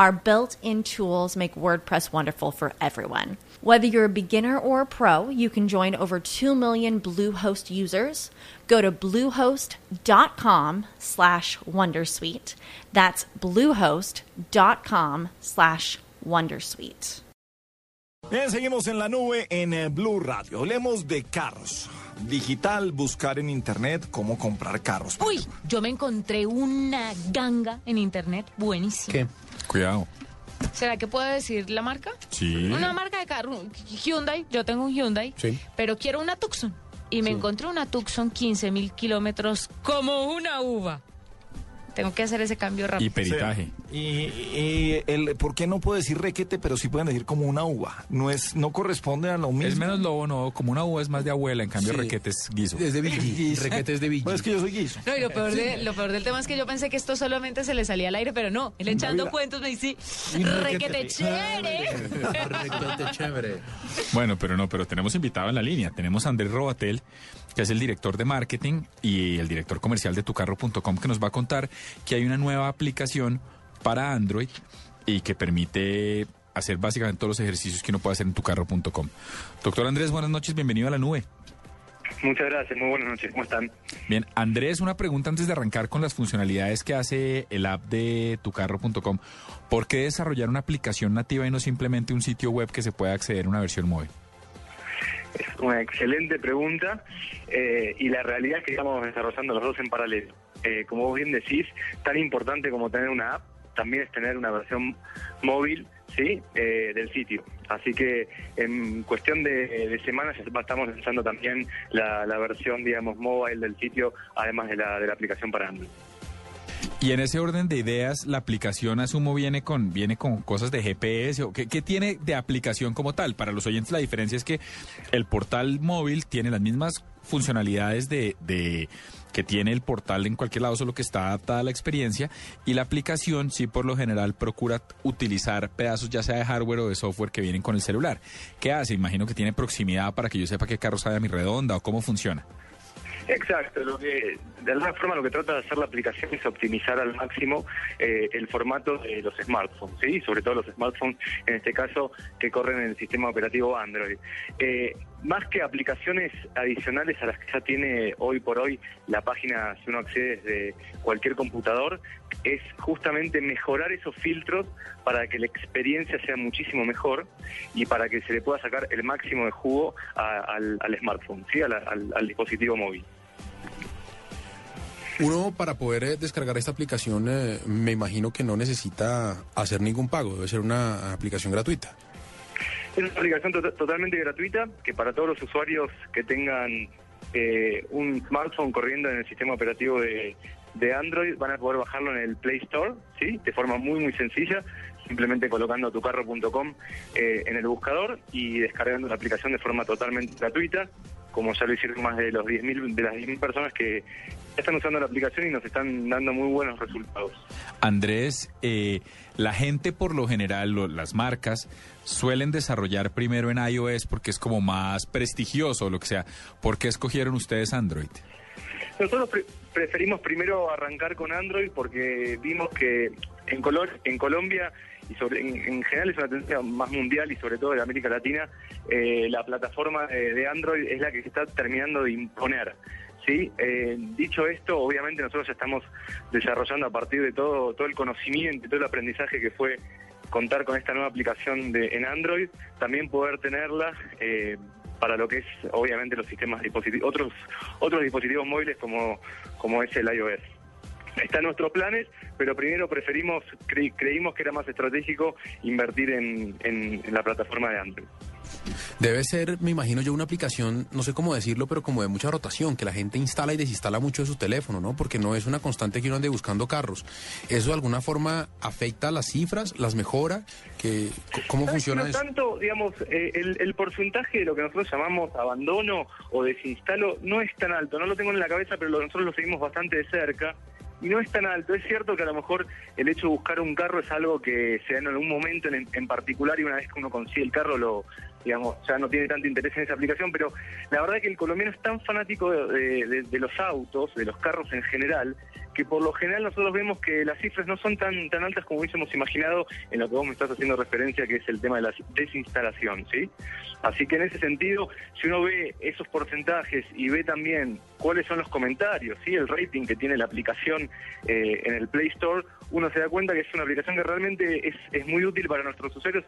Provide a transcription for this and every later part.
Our built in tools make WordPress wonderful for everyone. Whether you're a beginner or a pro, you can join over 2 million Bluehost users. Go to bluehost.com slash wondersuite. That's bluehost.com slash wondersuite. Bien, seguimos en la nube en eh, Blue Radio. Hablemos de carros. Digital, buscar en internet cómo comprar carros. Uy, yo me encontré una ganga en internet buenísima. ¿Qué? Cuidado. ¿Será que puedo decir la marca? Sí. Una marca de carro, Hyundai, yo tengo un Hyundai, Sí. pero quiero una Tucson. Y me encontré una Tucson 15 mil kilómetros como una uva. Tengo que hacer ese cambio rápido. Y peritaje. Y, y el, ¿por qué no puedo decir requete, pero sí pueden decir como una uva? No es, no corresponde a lo mismo. Es menos lobo, no. Como una uva es más de abuela, en cambio Sí. requete es guiso. Es de. Guiso. Requete es de Vigi. Pues es que yo soy guiso. No, y lo peor, de- lo peor del tema es que yo pensé que esto solamente se le salía al aire, pero no. Él echando cuentos me dice, no requete chévere. Requete chévere. Bueno, pero no, pero tenemos invitado en la línea. Tenemos a Andrés Robatel, que es el director de marketing y el director comercial de tucarro.com, que nos va a contar que hay una nueva aplicación para Android y que permite hacer básicamente todos los ejercicios que uno puede hacer en tucarro.com. Doctor Andrés, buenas noches, bienvenido a la nube. Muchas gracias, muy buenas noches, ¿cómo están? Bien, Andrés, una pregunta antes de arrancar con las funcionalidades que hace el app de tucarro.com. ¿Por qué desarrollar una aplicación nativa y no simplemente un sitio web que se pueda acceder a una versión móvil? Es una excelente pregunta eh, y la realidad es que estamos desarrollando los dos en paralelo. Eh, como vos bien decís, tan importante como tener una app, también es tener una versión móvil sí eh, del sitio. Así que en cuestión de, de semanas estamos lanzando también la, la versión, digamos, móvil del sitio, además de la, de la aplicación para Android. Y en ese orden de ideas, la aplicación asumo viene con viene con cosas de GPS o qué, qué tiene de aplicación como tal. Para los oyentes la diferencia es que el portal móvil tiene las mismas funcionalidades de, de que tiene el portal en cualquier lado, solo que está adaptada a la experiencia y la aplicación sí por lo general procura utilizar pedazos ya sea de hardware o de software que vienen con el celular. ¿Qué hace? Imagino que tiene proximidad para que yo sepa qué carro sale a mi redonda o cómo funciona. Exacto, lo que de alguna forma lo que trata de hacer la aplicación es optimizar al máximo eh, el formato de los smartphones, sí, sobre todo los smartphones en este caso que corren en el sistema operativo Android. Eh, más que aplicaciones adicionales a las que ya tiene hoy por hoy la página si uno accede desde cualquier computador, es justamente mejorar esos filtros para que la experiencia sea muchísimo mejor y para que se le pueda sacar el máximo de jugo al, smartphone, ¿sí? al, al- al dispositivo móvil. Uno para poder eh, descargar esta aplicación eh, me imagino que no necesita hacer ningún pago, debe ser una aplicación gratuita. Es una aplicación to- totalmente gratuita que para todos los usuarios que tengan eh, un smartphone corriendo en el sistema operativo de, Android van a poder bajarlo en el Play Store, ¿sí? De forma muy, muy sencilla, simplemente colocando tucarro.com eh, en el buscador y descargando la aplicación de forma totalmente gratuita, como ya lo hicieron más de los 10.000 de las 10.000 personas que están usando la aplicación y nos están dando muy buenos resultados. Andrés, eh, la gente por lo general, lo- las marcas, suelen desarrollar primero en iOS porque es como más prestigioso o lo que sea. ¿Por qué escogieron ustedes Android? Nosotros preferimos primero arrancar con Android porque vimos que en, Colo- en Colombia y sobre, en, en general es una tendencia más mundial y sobre todo de América Latina, eh, la plataforma de, Android es la que se está terminando de imponer. ¿sí? Eh, dicho esto, obviamente nosotros ya estamos desarrollando a partir de todo, todo el conocimiento todo el aprendizaje que fue contar con esta nueva aplicación de, en Android, también poder tenerla eh, para lo que es obviamente los sistemas dispositivos, otros otros dispositivos móviles como, como es el iOS. Está en nuestros planes, pero primero preferimos, creímos que era más estratégico invertir en, en la plataforma de Android. Debe ser, me imagino yo, una aplicación, no sé cómo decirlo, pero como de mucha rotación, que la gente instala y desinstala mucho de su teléfono, ¿no? Porque no es una constante que uno ande buscando carros. ¿Eso de alguna forma afecta las cifras, las mejora? Que, ¿Cómo funciona no eso? tanto, digamos, eh, el, el, porcentaje de lo que nosotros llamamos abandono o desinstalo no es tan alto. No lo tengo en la cabeza, pero nosotros lo seguimos bastante de cerca y no es tan alto. Es cierto que a lo mejor el hecho de buscar un carro es algo que se da en algún momento en, particular y una vez que uno consigue el carro lo digamos ya no tiene tanto interés en esa aplicación, pero la verdad es que el colombiano es tan fanático de, los autos, de los carros en general, que por lo general nosotros vemos que las cifras no son tan tan altas como hubiésemos imaginado en lo que vos me estás haciendo referencia, que es el tema de la desinstalación, ¿sí? Así que en ese sentido, si uno ve esos porcentajes y ve también cuáles son los comentarios, ¿sí? el rating que tiene la aplicación eh, en el Play Store, uno se da cuenta que es una aplicación que realmente es, es muy útil para nuestros usuarios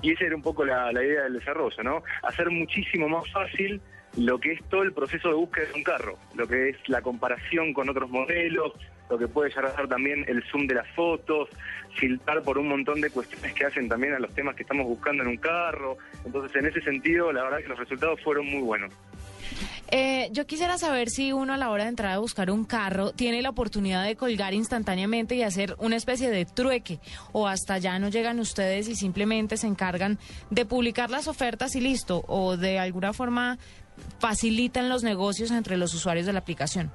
y esa era un poco la, la idea del desarrollo, ¿no? Hacer muchísimo más fácil lo que es todo el proceso de búsqueda de un carro, lo que es la comparación con otros modelos, lo que puede llegar a ser también el zoom de las fotos, filtrar por un montón de cuestiones que hacen también a los temas que estamos buscando en un carro. Entonces, en ese sentido, la verdad que los resultados fueron muy buenos. Eh, yo quisiera saber si uno a la hora de entrar a buscar un carro tiene la oportunidad de colgar instantáneamente y hacer una especie de trueque o hasta ya no llegan ustedes y simplemente se encargan de publicar las ofertas y listo o de alguna forma facilitan los negocios entre los usuarios de la aplicación.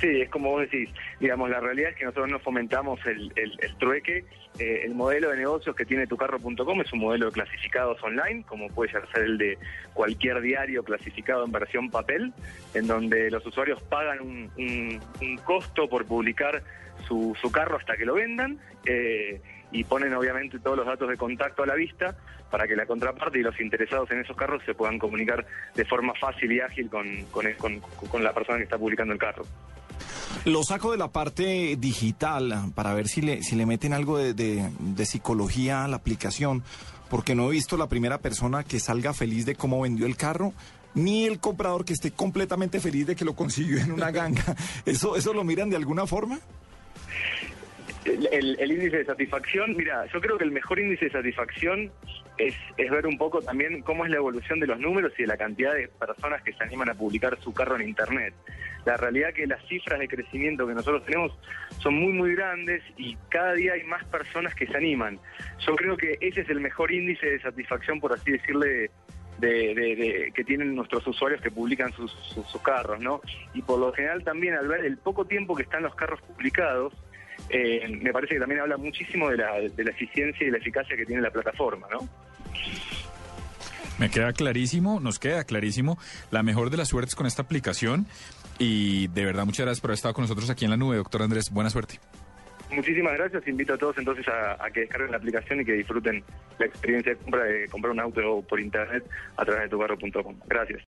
Sí, es como vos decís, digamos, la realidad es que nosotros no fomentamos el, trueque. Eh, el modelo de negocios que tiene tucarro.com es un modelo de clasificados online, como puede ser el de cualquier diario clasificado en versión papel, en donde los usuarios pagan un, costo por publicar su, carro hasta que lo vendan. Eh, y ponen obviamente todos los datos de contacto a la vista para que la contraparte y los interesados en esos carros se puedan comunicar de forma fácil y ágil con, con la persona que está publicando el carro. Lo saco de la parte digital para ver si le, si le meten algo de, psicología a la aplicación, porque no he visto la primera persona que salga feliz de cómo vendió el carro, ni el comprador que esté completamente feliz de que lo consiguió en una ganga. ¿Eso, eso lo miran de alguna forma? El, índice de satisfacción, mira, yo creo que el mejor índice de satisfacción es, ver un poco también cómo es la evolución de los números y de la cantidad de personas que se animan a publicar su carro en Internet. La realidad que las cifras de crecimiento que nosotros tenemos son muy, muy grandes y cada día hay más personas que se animan. Yo creo que ese es el mejor índice de satisfacción, por así decirle, de, que tienen nuestros usuarios que publican sus, carros, ¿no? Y por lo general también al ver el poco tiempo que están los carros publicados, eh, me parece que también habla muchísimo de la, de la eficiencia y la eficacia que tiene la plataforma, ¿no? Me queda clarísimo, nos queda clarísimo la mejor de las suertes con esta aplicación y de verdad muchas gracias por haber estado con nosotros aquí en la nube, doctor Andrés. Buena suerte. Muchísimas gracias. Invito a todos entonces a, que descarguen la aplicación y que disfruten la experiencia de compra de comprar un auto por internet a través de tubarro.com. Gracias.